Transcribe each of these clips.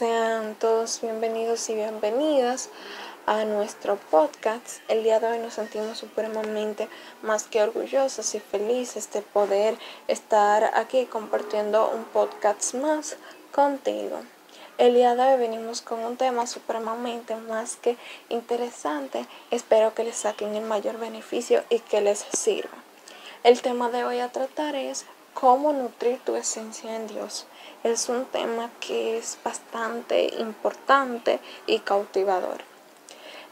Sean todos bienvenidos y bienvenidas a nuestro podcast. El día de hoy nos sentimos supremamente más que orgullosos y felices de poder estar aquí compartiendo un podcast más contigo. El día de hoy venimos con un tema supremamente más que interesante. Espero que les saquen el mayor beneficio y que les sirva. El tema de hoy a tratar es cómo nutrir tu esencia en Dios. Es un tema que es bastante importante y cautivador.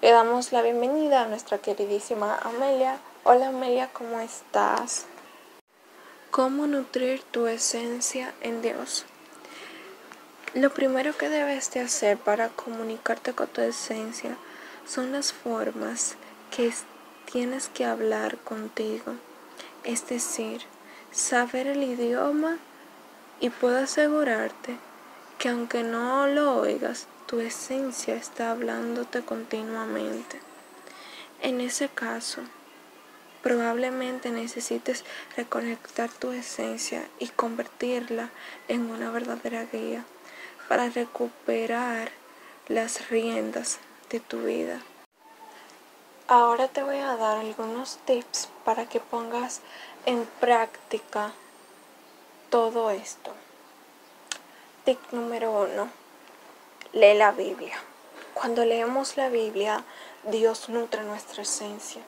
Le damos la bienvenida a nuestra queridísima Amelia. Hola Amelia, ¿cómo estás? ¿Cómo nutrir tu esencia en Dios? Lo primero que debes de hacer para comunicarte con tu esencia son las formas que tienes que hablar contigo. Es decir, saber el idioma y puedo asegurarte que aunque no lo oigas, tu esencia está hablándote continuamente. En ese caso, probablemente necesites reconectar tu esencia y convertirla en una verdadera guía para recuperar las riendas de tu vida. Ahora te voy a dar algunos tips para que pongas en práctica todo esto. Tip número uno, lee la Biblia. Cuando leemos la Biblia, Dios nutre nuestra esencia.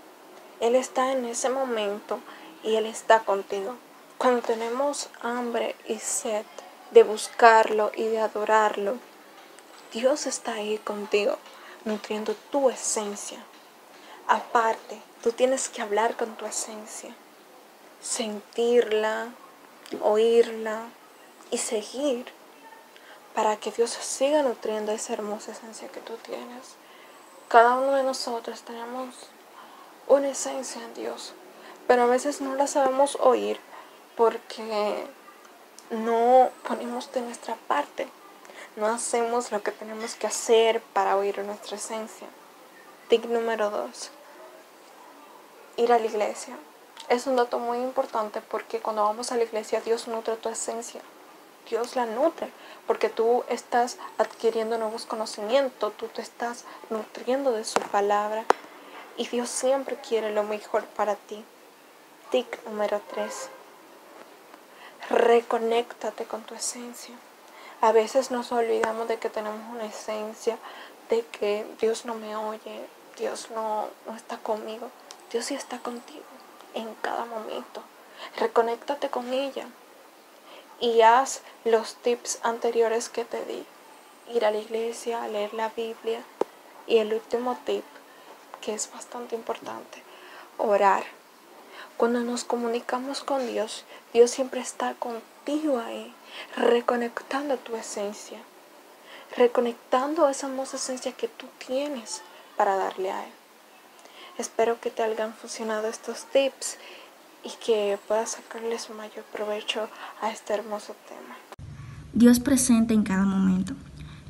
Él está en ese momento y Él está contigo. Cuando tenemos hambre y sed, de buscarlo y de adorarlo, Dios está ahí contigo, nutriendo tu esencia. Aparte, tú tienes que hablar con tu esencia, sentirla, oírla y seguir para que Dios siga nutriendo esa hermosa esencia que tú tienes. Cada uno de nosotros tenemos una esencia en Dios, pero a veces no la sabemos oír porque no ponemos de nuestra parte, no hacemos lo que tenemos que hacer para oír nuestra esencia. Tip número dos, ir a la iglesia. Es un dato muy importante porque cuando vamos a la iglesia Dios nutre tu esencia. Dios la nutre porque tú estás adquiriendo nuevos conocimientos, tú te estás nutriendo de su palabra y Dios siempre quiere lo mejor para ti. Tip número 3 reconéctate con tu esencia. A veces nos olvidamos de que tenemos una esencia, de que Dios no me oye, Dios no, no está conmigo. Dios sí está contigo en cada momento. Reconéctate con ella y haz los tips anteriores que te di. Ir a la iglesia, leer la Biblia y el último tip, que es bastante importante, orar. Cuando nos comunicamos con Dios, Dios siempre está contigo ahí, reconectando tu esencia, reconectando esa hermosa esencia que tú tienes para darle a Él. Espero que te hayan funcionado estos tips y que puedas sacarle su mayor provecho a este hermoso tema. Dios presente en cada momento.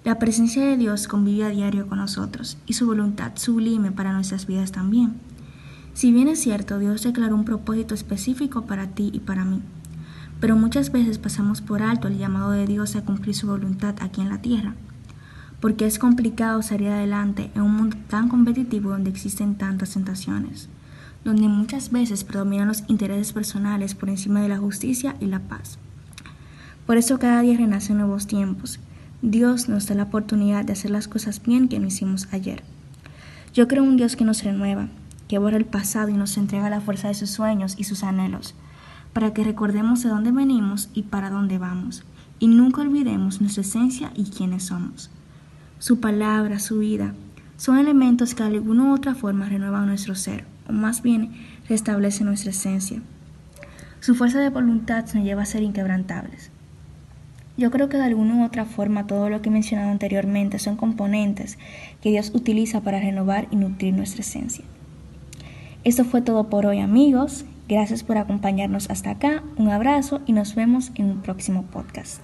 La presencia de Dios convive a diario con nosotros y su voluntad sublime para nuestras vidas también. Si bien es cierto, Dios declaró un propósito específico para ti y para mí, pero muchas veces pasamos por alto el llamado de Dios a cumplir su voluntad aquí en la tierra, porque es complicado salir adelante en un mundo tan competitivo donde existen tantas tentaciones, donde muchas veces predominan los intereses personales por encima de la justicia y la paz. Por eso cada día renacen nuevos tiempos. Dios nos da la oportunidad de hacer las cosas bien que no hicimos ayer. Yo creo un Dios que nos renueva, que borra el pasado y nos entrega la fuerza de sus sueños y sus anhelos, para que recordemos de dónde venimos y para dónde vamos, y nunca olvidemos nuestra esencia y quiénes somos. Su palabra, su vida, son elementos que de alguna u otra forma renuevan nuestro ser, o más bien restablecen nuestra esencia. Su fuerza de voluntad nos lleva a ser inquebrantables. Yo creo que de alguna u otra forma todo lo que he mencionado anteriormente son componentes que Dios utiliza para renovar y nutrir nuestra esencia. Esto fue todo por hoy amigos. Gracias por acompañarnos hasta acá. Un abrazo y nos vemos en un próximo podcast.